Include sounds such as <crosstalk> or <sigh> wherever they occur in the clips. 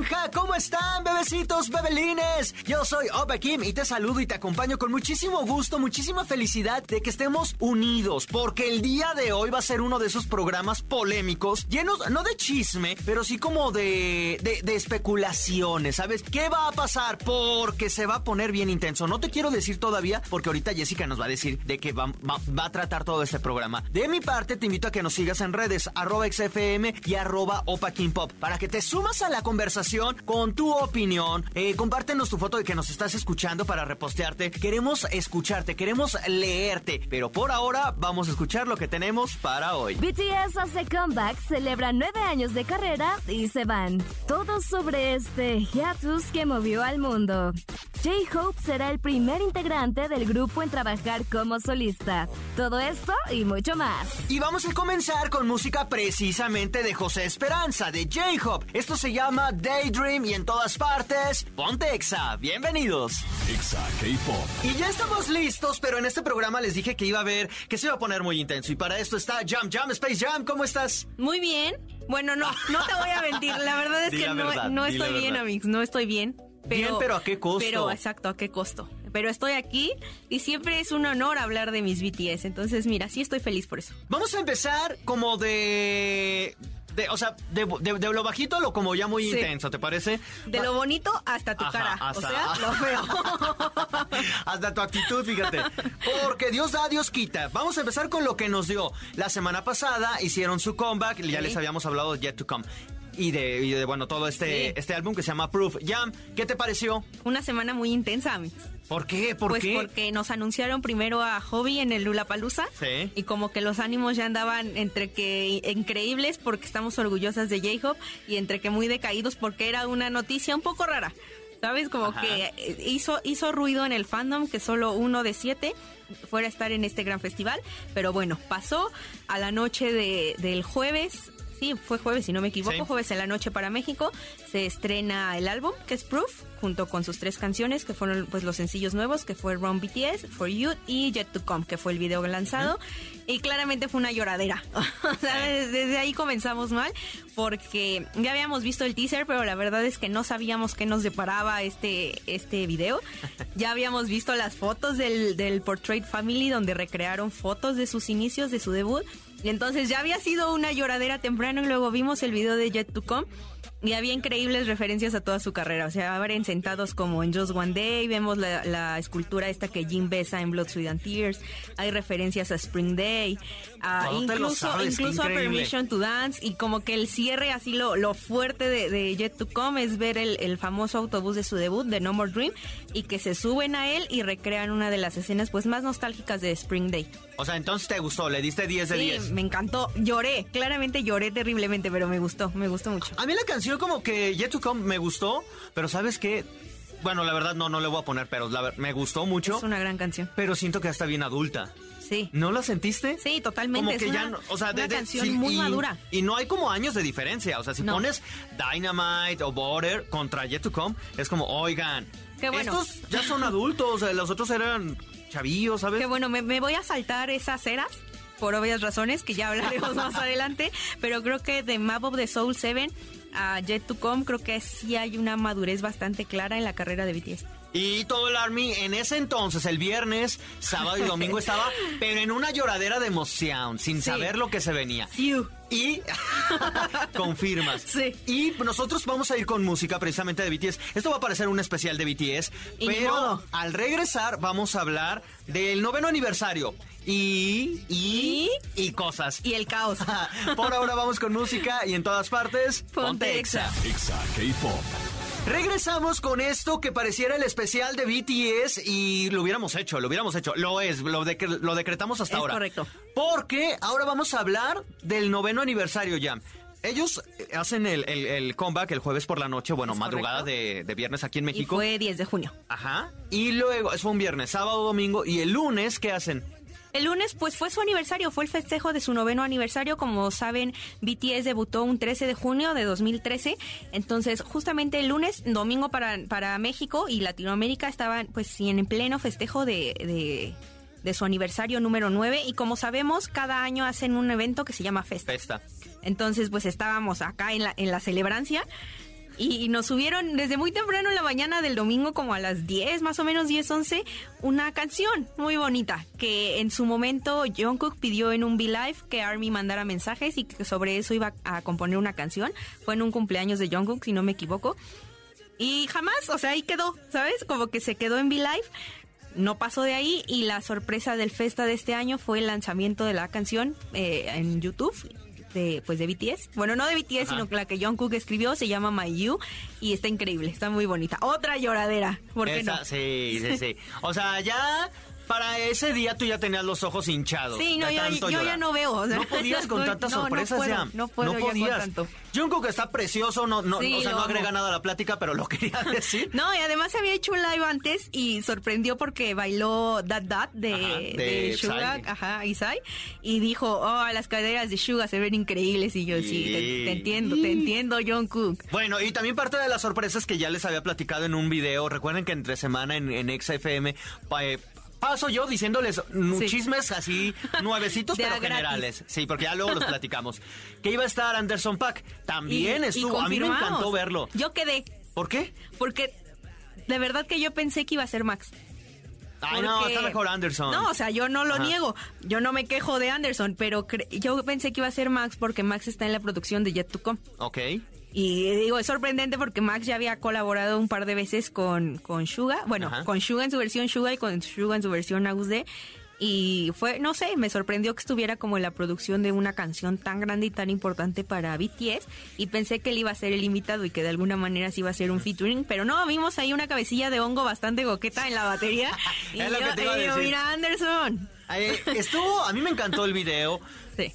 naranja, ¿cómo están bebecitos, bebelines? Yo soy Opa Kim y te saludo y te acompaño con muchísimo gusto, muchísima felicidad de que estemos unidos, porque el día de hoy va a ser uno de esos programas polémicos, llenos no de chisme, pero sí como de, de, especulaciones, ¿sabes? ¿Qué va a pasar? Porque se va a poner bien intenso. No te quiero decir todavía, porque ahorita Jessica nos va a decir de qué va, va- a tratar todo este programa. De mi parte, te invito a que nos sigas en redes, arroba XFM y arroba Opa King Pop, para que te sumas a la conversación con tu opinión. Eh, compártenos tu foto de que nos estás escuchando para repostearte. Queremos escucharte, queremos leerte, pero por ahora vamos a escuchar lo que tenemos para hoy. BTS hace comeback, celebra nueve años de carrera y se van. Todo sobre este hiatus que movió al mundo. J-Hope será el primer integrante del grupo en trabajar como solista. Todo esto y mucho más. Y vamos a comenzar con música precisamente de José Esperanza, de J-Hop. Esto se llama Daydream y en todas partes, ponte Exa. Bienvenidos. Exa K-Pop. Y ya estamos listos, pero en este programa les dije que iba a ver, que se iba a poner muy intenso. Y para esto está Jam Jam, Space Jam, ¿cómo estás? Muy bien. Bueno, no, no te voy a mentir. La verdad es <laughs> que no, no estoy bien, amigos. No estoy bien. Pero, Bien, pero ¿a qué costo? Pero exacto, ¿a qué costo? Pero estoy aquí y siempre es un honor hablar de mis BTS. Entonces, mira, sí estoy feliz por eso. Vamos a empezar como de... de o sea, de, de- de lo bajito a lo como ya muy Sí. intenso, ¿te parece? De lo bonito hasta tu Ajá, cara. hasta- O sea, lo <laughs> feo. Hasta tu actitud, fíjate. Porque Dios da, Dios quita. Vamos a empezar con lo que nos dio. La semana pasada hicieron su comeback, ya Sí. les habíamos hablado de Yet to Come. Y de, y de, bueno, todo este, Sí. este álbum que se llama Proof. Jam, ¿qué te pareció? Una semana muy intensa, amigos. ¿Por qué? ¿Por pues qué? porque nos anunciaron primero a Hobby en el Lulapalooza. Sí. Y como que los ánimos ya andaban entre que increíbles porque estamos orgullosas de J-Hope y entre que muy decaídos porque era una noticia un poco rara. ¿Sabes? Como Ajá. que eh, hizo, hizo ruido en el fandom que solo uno de siete fuera a estar en este gran festival. Pero bueno, pasó a la noche de- del jueves. Sí, fue jueves, si no me equivoco, Sí. jueves en la noche para México. Se estrena el álbum, que es Proof, junto con sus tres canciones, que fueron pues los sencillos nuevos, que fue Run BTS, For You y Yet to Come, que fue el video lanzado. Y claramente fue una lloradera. <laughs> Desde ahí comenzamos mal, porque ya habíamos visto el teaser, pero la verdad es que no sabíamos qué nos deparaba este, este video. <laughs> Ya habíamos visto las fotos del, del Portrait Family, donde recrearon fotos de sus inicios, de su debut. Y entonces ya había sido una lloradera temprano y luego vimos el video de Yet to Come. Y había increíbles referencias a toda su carrera. O sea, abren sentados como en Just One Day. Vemos la, la escultura esta que Jim besa en Blood, Sweat and Tears. Hay referencias a Spring Day. a incluso sabes, incluso a. Permission to Dance. Y como que el cierre, así lo, lo fuerte de, de Yet to Come es ver el, el famoso autobús de su debut, de No More Dream. Y que se suben a él y recrean una de las escenas pues más nostálgicas de Spring Day. O sea, entonces te gustó, le diste 10 de Sí, 10. me encantó. Lloré, claramente lloré terriblemente, pero me gustó, me gustó mucho. A mí la canción como que Yet to Come me gustó, pero ¿sabes qué? Bueno, la verdad no, no le voy a poner pero la me gustó mucho, Es una gran canción. pero siento que ya está bien adulta. Sí. ¿No la sentiste? Sí, totalmente. Como es que una, ya, no- o sea, una de- de- canción sí, muy y- madura. Y no hay como años de diferencia. O sea, si No. pones Dynamite o Border contra Yet to Come, es como, oigan, Qué bueno. estos ya son adultos, los otros eran chavillos, ¿sabes? Que bueno, me, me voy a saltar esas eras por obvias razones que ya hablaremos más <laughs> adelante, pero creo que de Map of the Soul 7 a Jet to Come creo que sí hay una madurez bastante clara en la carrera de BTS. Y todo el Army en ese entonces, el viernes, sábado y domingo estaba, <laughs> pero en una lloradera de emoción, sin Sí. saber lo que se venía. Y <laughs> confirmas. Sí. Y nosotros vamos a ir con música precisamente de BTS. Esto va a parecer un especial de BTS, Y pero modo. al regresar vamos a hablar del noveno aniversario y y y cosas. Y el caos. <laughs> Por ahora vamos con música y en todas partes Ponte Exa. Exa K-Pop. Regresamos con esto que pareciera el especial de BTS y lo hubiéramos hecho, lo hubiéramos hecho. Lo es, lo, decre- lo decretamos hasta Es ahora. correcto. Porque ahora vamos a hablar del noveno aniversario ya. Ellos eh, hacen el, el- el comeback el jueves por la noche, bueno, Es madrugada de, de viernes aquí en Y México. fue 10 de junio. Ajá. Y luego, eso fue un viernes, sábado, domingo. Y el lunes, ¿qué hacen? El lunes, pues fue su aniversario, fue el festejo de su noveno aniversario. Como saben, BTS debutó un 13 de junio de 2013. Entonces, justamente el lunes, domingo para, para México y Latinoamérica estaban, pues, en pleno festejo de, de de su aniversario número 9 y como sabemos cada año hacen un evento que se llama Festa. Festa. Entonces pues estábamos acá en la, en la celebrancia y nos subieron desde muy temprano en la mañana del domingo, como a las 10, más o menos 10, 11, una canción muy bonita que en su momento Jungkook pidió en un V-Live que Army mandara mensajes y que sobre eso iba a componer una canción. Fue en un cumpleaños de Jungkook, si no me equivoco. Y jamás, o sea, ahí quedó, ¿sabes? Como que se quedó en V-Live. No pasó de ahí y la sorpresa del Festa de este año fue el lanzamiento de la canción eh, en YouTube de, pues de BTS. Bueno, no de BTS, sino que la que Jungkook escribió se llama My You y está increíble, está muy bonita. Otra lloradera, ¿por qué no? Sí, sí, sí. O sea, ya para ese día tú ya tenías los ojos hinchados. Sí, no, yo, ya no veo. no podías con <laughs> tantas sorpresas no puedo, ya. No puedo no podías. Ya con tanto. Jungkook está precioso, no, no, o sea, no agrega nada a la plática, pero lo <laughs> quería decir. no, y además había hecho un live antes y sorprendió porque bailó That That de, de, Suga, ajá, Isai, y dijo, oh, las caderas de Suga se ven increíbles, y yo, sí, te, entiendo, te entiendo, Jungkook. Bueno, y también parte de las sorpresas que ya les había platicado en un video, recuerden que entre semana en, en XFM, eh, paso yo diciéndoles chismes así <laughs> nuevecitos pero generales. Sí, porque ya luego los platicamos. Que iba a estar Anderson Pack. También estuvo. a mí me encantó verlo. Yo quedé. ¿Por qué? Porque de verdad que yo pensé que iba a ser Max. Ay, no, está mejor Anderson. No, o sea, yo no lo niego. Yo no me quejo de Anderson, pero yo pensé que iba a ser Max porque Max está en la producción de Jet to Come. Ok. Y digo, es sorprendente porque Max ya había colaborado un par de veces con, con Suga. Bueno, con Suga en su versión Suga y con Suga en su versión Agusde. Y fue, no sé, me sorprendió que estuviera como en la producción de una canción tan grande y tan importante para BTS. Y pensé que él iba a ser el invitado y que de alguna manera sí iba a ser un featuring. Pero no, vimos ahí una cabecilla de hongo bastante goqueta en la batería. <laughs> y yo, mira, Anderson. Estuvo, a mí me encantó el video.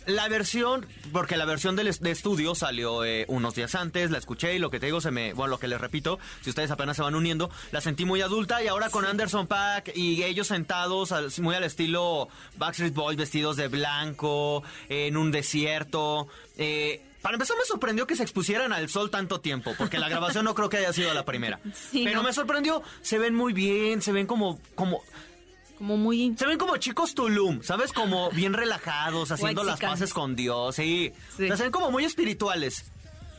La versión, porque la versión del, de estudio salió eh, unos días antes, la escuché y lo que te digo se me, bueno, lo que les repito, si ustedes apenas se van uniendo, la sentí muy adulta y ahora con Anderson Pack y ellos sentados muy al estilo Backstreet Boys vestidos de blanco, en un desierto, eh, para empezar me sorprendió que se expusieran al sol tanto tiempo, porque la grabación no creo que haya sido la primera. <laughs> pero me sorprendió, se ven muy bien, se ven como, como, como muy... Se ven como chicos Tulum, ¿sabes? Como bien relajados, <laughs> haciendo las paces con Dios, sí. Se ven como muy espirituales.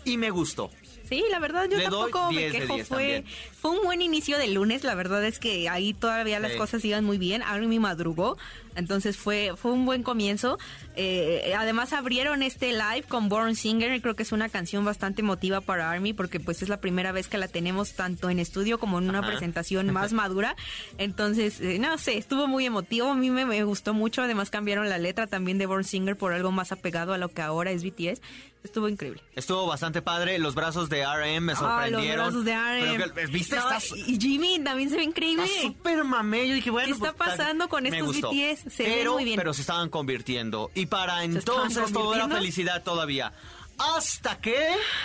Y me gustó. Sí, la verdad yo tampoco me quejo. Fue, fue un buen inicio de lunes. La verdad es que ahí todavía las cosas iban muy bien. me madrugó. Entonces fue, fue un buen comienzo. Eh, además abrieron este live con Born Singer. Creo que es una canción bastante emotiva para Army porque pues es la primera vez que la tenemos tanto en estudio como en una presentación <laughs> más madura. Entonces, eh, no sé, estuvo muy emotivo. A mí me, me, gustó mucho. Además cambiaron la letra también de Born Singer por algo más apegado a lo que ahora es BTS. Estuvo increíble. Estuvo bastante padre. Los brazos de RM me sorprendieron. Ah, los brazos de RM. ¿Viste? Y Jimmy también se ve increíble. Súper mamé. Yo dije, bueno. ¿Qué está pues, pasando con estos BTS? Se pero, muy bien. Pero se estaban convirtiendo. Y para entonces todo era felicidad todavía. Hasta que...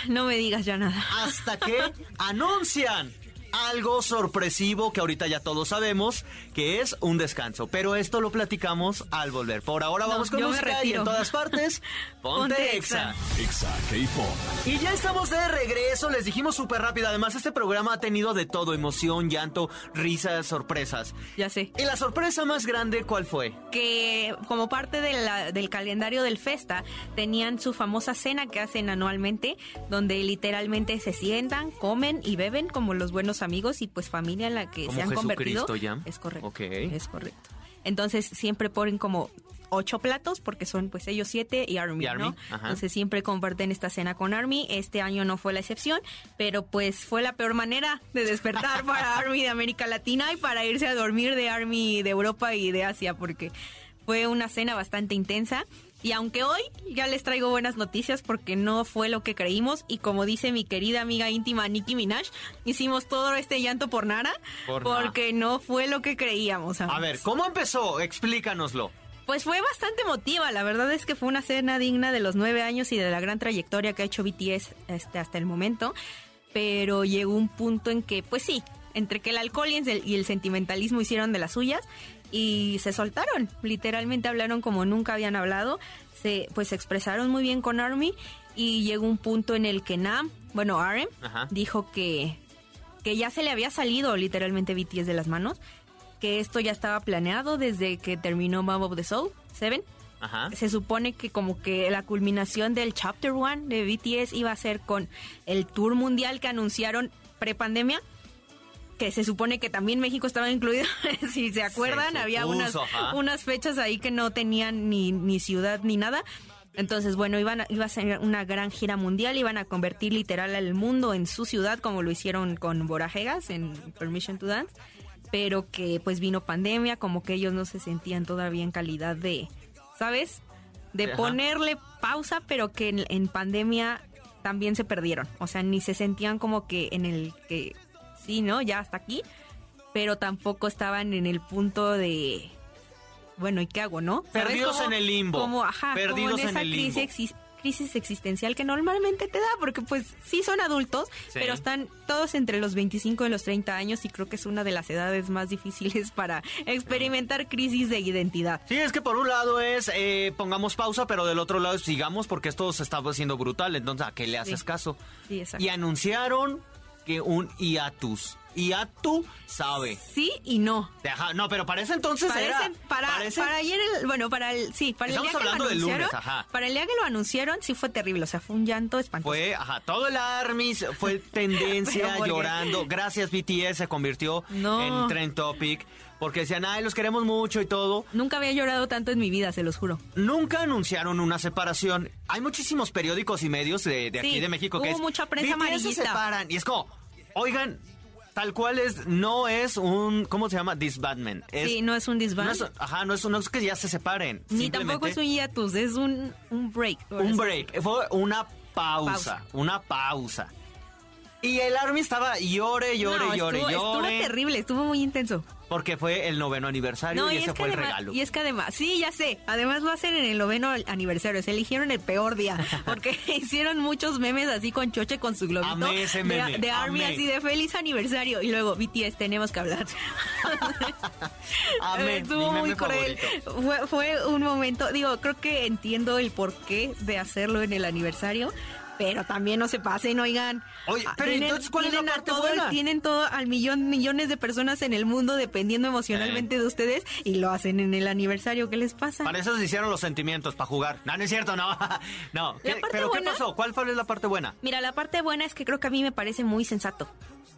No me digas ya nada. Hasta que <laughs> anuncian algo sorpresivo que ahorita ya todos sabemos que es un descanso. Pero esto lo platicamos al volver. Por ahora vamos con música y en todas partes, <laughs> ponte, Exa. Exa K-Pop. Y ya estamos de regreso, les dijimos súper rápido. Además, este programa ha tenido de todo: emoción, llanto, risas, sorpresas. Ya sé. ¿Y la sorpresa más grande cuál fue? Que como parte del calendario del Festa, tenían su famosa cena que hacen anualmente, donde literalmente se sientan, comen y beben como los buenos amigos y pues familia en la que se han convertido. Ya? Es correcto. Es correcto. Entonces siempre ponen como ocho platos porque son pues ellos siete y Army, ¿no? Entonces siempre comparten esta cena con Army. Este año no fue la excepción, pero pues fue la peor manera de despertar para <laughs> Army de América Latina y para irse a dormir de Army de Europa y de Asia porque fue una cena bastante intensa. Y aunque hoy ya les traigo buenas noticias porque no fue lo que creímos y como dice mi querida amiga íntima Nicki Minaj, hicimos todo este llanto por Nara porque no fue lo que creíamos. A ver, ¿cómo empezó? Explícanoslo. Pues fue bastante emotiva, la verdad es que fue una cena digna de los nueve años y de la gran trayectoria que ha hecho BTS este, hasta el momento pero llegó un punto en que, pues sí, entre que el alcohol y el, y el sentimentalismo hicieron de las suyas y se soltaron, literalmente hablaron como nunca habían hablado, se pues se expresaron muy bien con ARMY y llegó un punto en el que Nam, bueno, RM, dijo que, que ya se le había salido literalmente BTS de las manos, que esto ya estaba planeado desde que terminó Mob of the Soul, Seven. Ajá. Se supone que como que la culminación del Chapter One de BTS iba a ser con el tour mundial que anunciaron prepandemia, que se supone que también México estaba incluido, <laughs> si se acuerdan, Se había unas, ajá. unas fechas ahí que no tenían ni, ni ciudad ni nada. Entonces, bueno, iban a- iba a ser una gran gira mundial, iban a convertir literal al mundo en su ciudad, como lo hicieron con Borajegas en Permission to Dance, pero que pues vino pandemia, como que ellos no se sentían todavía en calidad de, ¿sabes? De Ajá. ponerle pausa, pero que en, en pandemia también se perdieron. O sea, ni se sentían como que en el que, sí, ¿no? Ya hasta aquí, pero tampoco estaban en el punto de bueno, ¿y qué hago, no? Perdidos Como- en el limbo. Como, ajá, Perdidos como en en esa el limbo. crisis, exis- crisis existencial que normalmente te da, porque pues sí son adultos, Sí. pero están todos entre los 25 y los 30 años y creo que es una de las edades más difíciles <laughs> para experimentar crisis de identidad. Sí, es que por un lado es eh, pongamos pausa, pero del otro lado es sigamos porque esto se está haciendo brutal. Entonces, ¿a qué le haces Sí. caso? Sí, exacto. Y anunciaron que un hiatus. Hiatu sabe. Sí y no. Ajá, no, pero para ese entonces Parecen, era... para, parece- para ayer, el- bueno, para el, sí, para el Estamos día que lo hablando del lunes, anunciaron, ajá. para el día que lo anunciaron, sí fue terrible, o sea, fue un llanto espantoso. Fue, ajá, todo el Armis fue <laughs> tendencia llorando. Gracias BTS se convirtió No. en Trend Topic. Porque decían, ay, los queremos mucho y todo. Nunca había llorado tanto en mi vida, se los juro. Nunca anunciaron una separación. Hay muchísimos periódicos y medios de, de aquí de México que hubo es. mucha prensa BTS se amarillista. separan. Y es como, oigan, tal cual es, no es un, ¿cómo se llama? Disbandment. Es, sí, no es un disband. no es- ajá, no es, no es que ya se separen. Ni tampoco es un hiatus, es un, un break. un break. Fue una pausa, Pausa. Una pausa. Y el Army estaba llore, llore, no, llore, estuvo, estuvo llore. terrible, estuvo muy intenso. Porque fue el noveno aniversario No, y y, ese es fue el regalo. y es que además, sí, ya sé, además lo hacen en el noveno aniversario, se eligieron el peor día, <laughs> porque <laughs> hicieron muchos memes así con Choche con su globito Amé ese meme, de, de Army amé. así de feliz aniversario y luego BTS tenemos que hablar. <laughs> Amé, Estuvo mi muy cruel. Fue, fue un momento, digo, creo que entiendo el porqué de hacerlo en el aniversario. Pero también no se pasen, oigan. Oye, Ah, pero entonces, ¿cuál es la tienen a parte todo, buena? Tienen todo al millón, millones de personas en el mundo dependiendo emocionalmente de ustedes y lo hacen en el aniversario. ¿Qué les pasa? Para eso se hicieron los sentimientos, para jugar. No, no es cierto, no. <laughs> no. ¿Qué- parte ¿Pero buena- qué pasó? ¿Cuál fue la parte buena? Mira, la parte buena es que creo que a mí me parece muy sensato.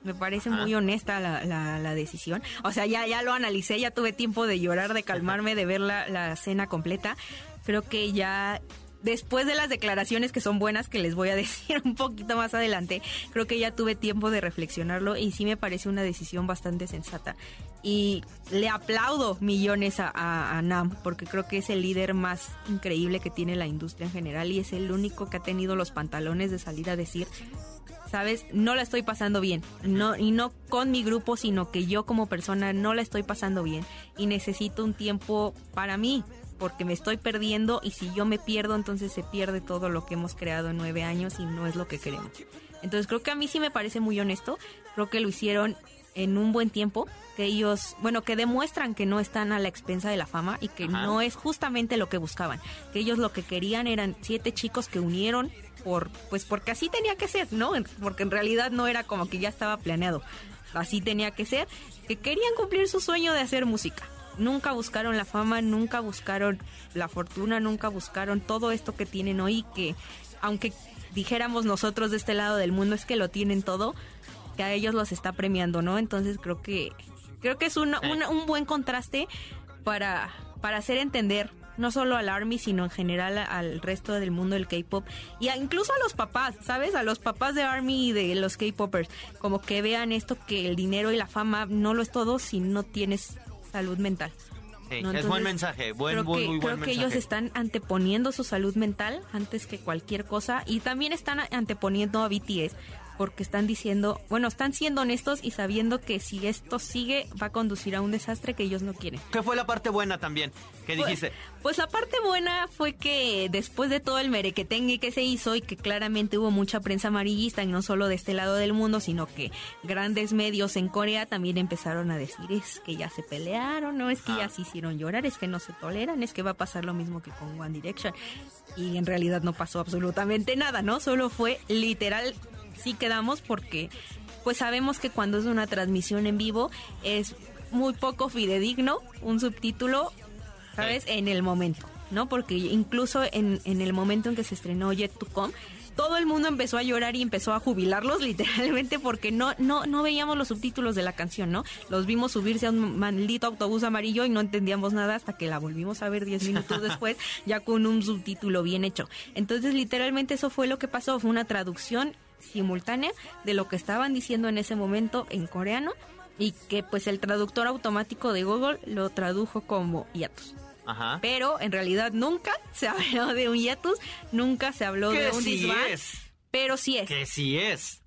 Me parece muy Ah. honesta la, la- la decisión. O sea, ya, ya lo analicé, ya tuve tiempo de llorar, de calmarme, de ver la, la cena completa. Creo que ya, después de las declaraciones que son buenas, que les voy a <laughs> decir un poquito más adelante, creo que ya tuve tiempo de reflexionarlo y sí me parece una decisión bastante sensata. Y le aplaudo millones a, a- Nam, porque creo que es el líder más increíble que tiene la industria en general y es el único que ha tenido los pantalones de salir a decir ¿sabes? No la estoy pasando bien. No, y no con mi grupo, sino que yo como persona no la estoy pasando bien. Y necesito un tiempo para mí, porque me estoy perdiendo y si yo me pierdo, entonces se pierde todo lo que hemos creado en nueve años y no es lo que queremos. Entonces creo que a mí sí me parece muy honesto. Creo que lo hicieron en un buen tiempo, que ellos, bueno, que demuestran que no están a la expensa de la fama y que Ajá. no es justamente lo que buscaban. Que ellos lo que querían eran siete chicos que unieron por, pues porque así tenía que ser, ¿no? Porque en realidad no era como que ya estaba planeado. Así tenía que ser, que querían cumplir su sueño de hacer música. Nunca buscaron la fama, nunca buscaron la fortuna, nunca buscaron todo esto que tienen hoy, que aunque dijéramos nosotros de este lado del mundo es que lo tienen todo, que a ellos los está premiando, ¿no? Entonces creo que creo que es una- una- un buen contraste para, para hacer entender no solo al Army, sino en general al resto del mundo del K-pop y a- incluso a los papás, ¿sabes? A los papás de Army y de los K-popers, como que vean esto que el dinero y la fama no lo es todo si no tienes salud mental. Sí, ¿no? es buen mensaje, buen, creo que, muy creo que ellos están anteponiendo su salud mental antes que cualquier cosa y también están anteponiendo a BTS porque están diciendo, bueno, están siendo honestos y sabiendo que si esto sigue va a conducir a un desastre que ellos no quieren. ¿Qué fue la parte buena también? ¿Qué Pues- dijiste? Pues, la parte buena fue que después de todo el merequetengue que se hizo y que claramente hubo mucha prensa amarillista y no solo de este lado del mundo, sino que grandes medios en Corea también empezaron a decir es que ya se pelearon, no es que ya se hicieron llorar, es que no se toleran, es que va a pasar lo mismo que con One Direction. Y en realidad no pasó absolutamente nada, ¿no? Solo fue literal, sí quedamos porque pues sabemos que cuando es una transmisión en vivo es muy poco fidedigno un subtítulo ¿sabes? En el momento, ¿no? Porque incluso en, en el momento en que se estrenó Yet to Come, todo el mundo empezó a llorar y empezó a jubilarlos <laughs> literalmente porque no, no, no veíamos los subtítulos de la canción, ¿no? Los vimos subirse a un maldito autobús amarillo y no entendíamos nada hasta que la volvimos a ver 10 minutos después, <laughs> ya con un subtítulo bien hecho. Entonces, literalmente eso fue lo que pasó, fue una traducción simultánea de lo que estaban diciendo en ese momento en coreano y que pues el traductor automático de Google lo tradujo como hiatus. Ajá. Pero en realidad nunca se <laughs> habló de un hiatus, nunca se habló de un sí disband, es. pero sí es. Que sí es.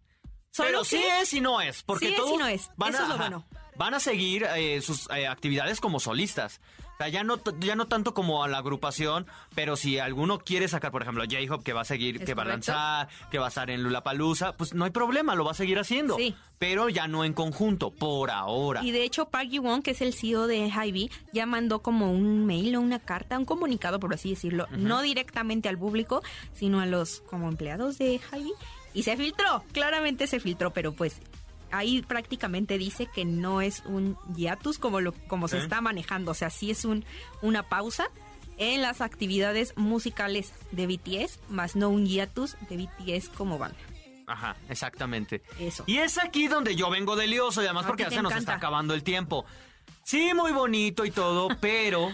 Solo Pero que- sí es y no es. Porque Sí es y todos no es. Van, Eso a, es lo bueno. van a seguir eh, sus eh, actividades como solistas. Sea, ya no, ya no tanto como a la agrupación, pero si alguno quiere sacar, por ejemplo, J-Hope, que va a seguir, que va a lanzar, que va a estar en Lulapalooza, pues no hay problema, lo va a seguir haciendo. Sí. Pero ya no en conjunto, por ahora. Y de hecho, Park Ji-won, que es el CEO de Hybe, ya mandó como un mail o una carta, un comunicado, por así decirlo, no directamente al público, sino a los como empleados de Hybe. Y se filtró, claramente se filtró, pero pues ahí prácticamente dice que no es un hiatus como lo como se está manejando, o sea, sí es un una pausa en las actividades musicales de BTS, más no un hiatus de BTS como banda. Ajá, exactamente. Eso. Y es aquí donde yo vengo de lioso y además porque ya se nos está acabando el tiempo. Sí, muy bonito y todo, <laughs> pero,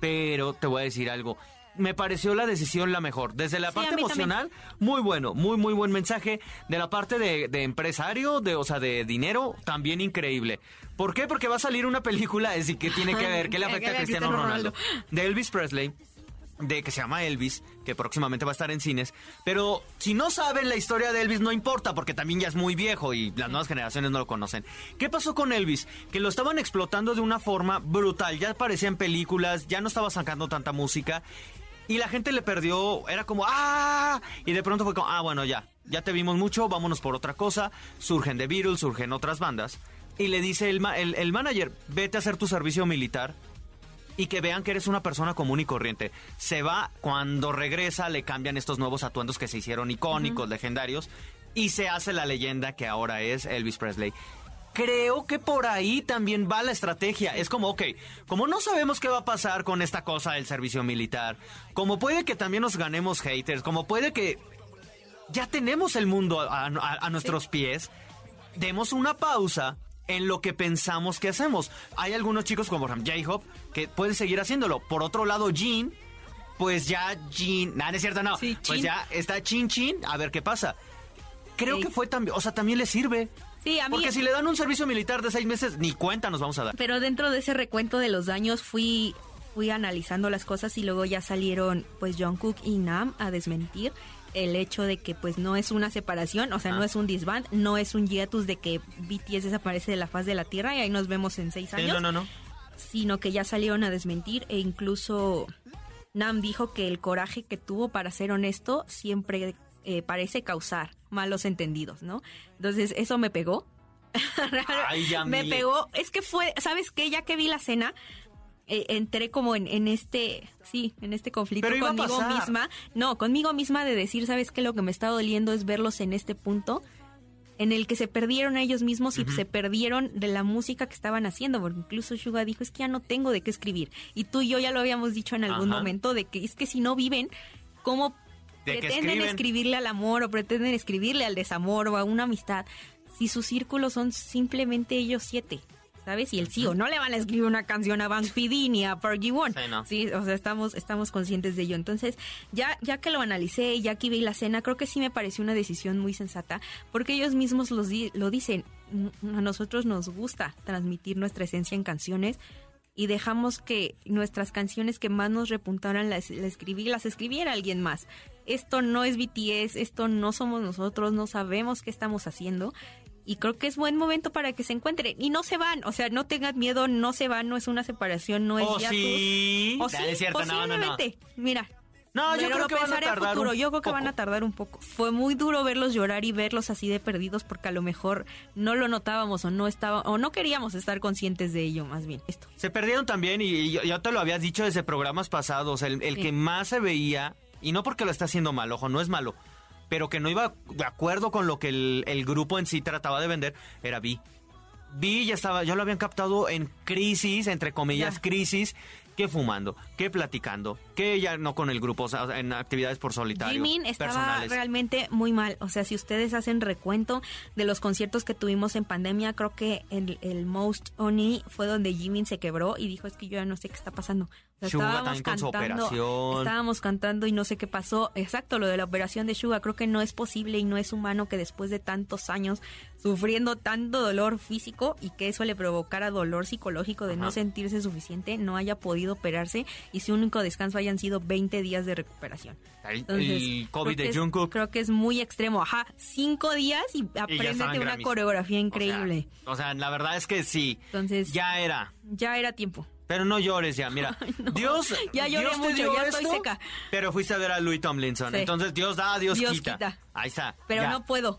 pero te voy a decir algo. Me pareció la decisión la mejor. Desde la Sí, parte emocional, muy bueno, muy, muy buen mensaje. De la parte de, de empresario, de, o sea, de dinero, también increíble. ¿Por qué? Porque va a salir una película, es decir, que tiene que ver, que le afecta a Cristiano Ronaldo. Ronaldo. De Elvis Presley de que se llama Elvis, que próximamente va a estar en cines. Pero si no saben la historia de Elvis, no importa, porque también ya es muy viejo y las nuevas generaciones no lo conocen. ¿Qué pasó con Elvis? Que lo estaban explotando de una forma brutal. Ya aparecía en películas, ya no estaba sacando tanta música. Y la gente le perdió, era como, ¡ah! Y de pronto fue como, ah, bueno, ya, ya te vimos mucho, vámonos por otra cosa. Surgen The Beatles, surgen otras bandas. Y le dice el, ma- el, el manager, vete a hacer tu servicio militar y que vean que eres una persona común y corriente. Se va, cuando regresa le cambian estos nuevos atuendos que se hicieron icónicos, legendarios, y se hace la leyenda que ahora es Elvis Presley. Creo que por ahí también va la estrategia. Es como, ok, como no sabemos qué va a pasar con esta cosa del servicio militar, como puede que también nos ganemos haters, como puede que ya tenemos el mundo a, a- a nuestros pies, demos una pausa en lo que pensamos que hacemos. Hay algunos chicos como J-Hop que pueden seguir haciéndolo. Por otro lado, Jean, pues ya Jean, nada, no es cierto, no. Sí, pues ya está Chin Chin, a ver qué pasa. Creo que fue también, o sea, también le sirve. Sí, a mí Porque si le dan un servicio militar de seis meses, ni cuenta nos vamos a dar. Pero dentro de ese recuento de los daños fui fui analizando las cosas y luego ya salieron pues Jungkook y Nam a desmentir el hecho de que pues no es una separación, o sea, Ah. no es un disband, no es un hiatus de que BTS desaparece de la faz de la Tierra y ahí nos vemos en seis Sí, años, no, no, no. sino que ya salieron a desmentir e incluso Nam dijo que el coraje que tuvo para ser honesto siempre eh, parece causar malos entendidos, ¿no? Entonces eso me pegó. <laughs> Ay, me pegó. Es que fue, ¿sabes qué? Ya que vi la cena, eh, entré como en, en este, sí, en este conflicto Pero conmigo misma. No, conmigo misma de decir, ¿sabes qué? Lo que me está doliendo es verlos en este punto en el que se perdieron a ellos mismos y se perdieron de la música que estaban haciendo, porque incluso Suga dijo, es que ya no tengo de qué escribir. Y tú y yo ya lo habíamos dicho en algún Ajá. momento, de que es que si no viven, ¿cómo ¿De qué pretenden escriben? escribirle al amor o pretenden escribirle al desamor o a una amistad si sus círculos son simplemente ellos siete? ¿Sabes? Y el sí o no le van a escribir una canción a Van Speedy ni a Fergie One. Sí, no. Sí, o sea, estamos, estamos conscientes de ello. Entonces, ya, ya que lo analicé, ya que vi la cena, creo que sí me pareció una decisión muy sensata, porque ellos mismos los di- lo dicen. "Mm, A nosotros nos gusta transmitir nuestra esencia en canciones y dejamos que nuestras canciones que más nos repuntaran las, las escribí, las escribiera alguien más. Esto no es BTS, esto no somos nosotros, no sabemos qué estamos haciendo y creo que es buen momento para que se encuentren y no se van, o sea, no tengan miedo, no se van, no es una separación, no es ¿O sí? O sí, no, no, no. posiblemente. Mira. No, yo creo que van a tardar futuro. un Yo creo que van a tardar un poco. Fue muy duro verlos llorar y verlos así de perdidos porque a lo mejor no lo notábamos o no estaba o no queríamos estar conscientes de ello, más bien. Esto. Se perdieron también, y yo, yo te lo habías dicho desde programas pasados, el, el Sí. que más se veía, y no porque lo está haciendo mal, ojo, no es malo, pero que no iba de acuerdo con lo que el, el grupo en sí trataba de vender, era Vi. Vi ya estaba, ya lo habían captado en crisis, entre comillas, Ya. crisis, que fumando, que platicando, que ya no con el grupo, o sea, en actividades por solitario. Jimin estaba personales. realmente muy mal. O sea, si ustedes hacen recuento de los conciertos que tuvimos en pandemia, creo que el, el Most Oni fue donde Jimin se quebró y dijo, es que yo ya no sé qué está pasando. O sea, estábamos cantando, estábamos cantando y no sé qué pasó. Exacto, lo de la operación de Suga. Creo que no es posible y no es humano que después de tantos años sufriendo tanto dolor físico y que eso le provocara dolor psicológico de no sentirse suficiente, no haya podido operarse y su único descanso hayan sido 20 días de recuperación. El, Entonces, el COVID de es- Jungkook. Creo que es muy extremo. Ajá, cinco días y apréndete una coreografía O sea, increíble. O sea, la verdad es que sí. Entonces- Ya era. Ya era tiempo. Pero no llores ya, mira. <laughs> Dios, <laughs> Ya lloré Dios mucho, ya estoy esto, seca. Pero fuiste a ver a Louis Tomlinson. Sí. Entonces Dios da, Dios, Dios quita. quita. Ahí está. Pero ya, no puedo.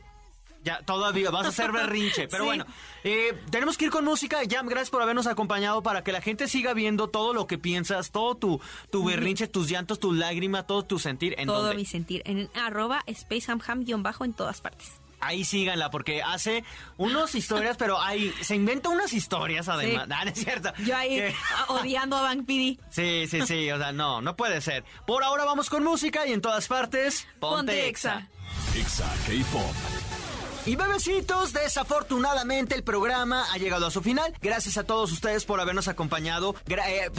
Ya, todavía vas a hacer berrinche. Pero Sí. bueno, eh, tenemos que ir con música. Jam, gracias por habernos acompañado para que la gente siga viendo todo lo que piensas, todo tu, tu berrinche, tus llantos, tus lágrimas, todo tu sentir. ¿En Todo dónde? mi sentir. En arroba spacehamham-bajo en todas partes. Ahí síganla porque hace unas historias, pero ahí se inventa unas historias además. Sí. Ah, no es cierto. Yo ahí ah, <laughs> odiando a Bank PD. Sí, sí, sí, o sea, no, no puede ser. Por ahora vamos con música y en todas partes, ponte, Ponte. Exa. Exa K-Pop. Y bebecitos, desafortunadamente el programa ha llegado a su final. Gracias a todos ustedes por habernos acompañado. Eh,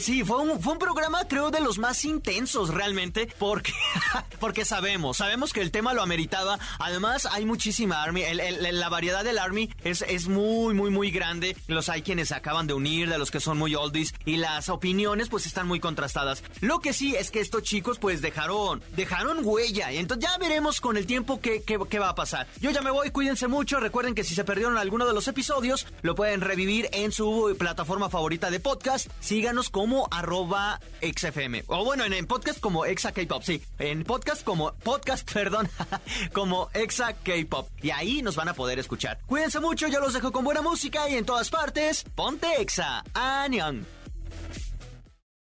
sí, fue un, fue un programa creo de los más intensos realmente porque, <laughs> porque sabemos, sabemos que el tema lo ameritaba. Además hay muchísima Army, el- la variedad del Army es, es muy, muy, muy grande. Los hay quienes se acaban de unir, de los que son muy oldies y las opiniones pues están muy contrastadas. Lo que sí es que estos chicos pues dejaron, dejaron huella entonces ya veremos con el tiempo qué, qué- qué va a pasar. Yo ya me voy, cuídense mucho. Recuerden que si se perdieron alguno de los episodios, lo pueden revivir en su plataforma favorita de podcast. Síganos como arroba XFM. O bueno, en, en podcast como Exa K-Pop, sí. En podcast como, podcast, <laughs> perdón, <laughs> como Exa K-Pop. Y ahí nos van a poder escuchar. Cuídense mucho, yo los dejo con buena música y en todas partes, ponte Exa. Anion.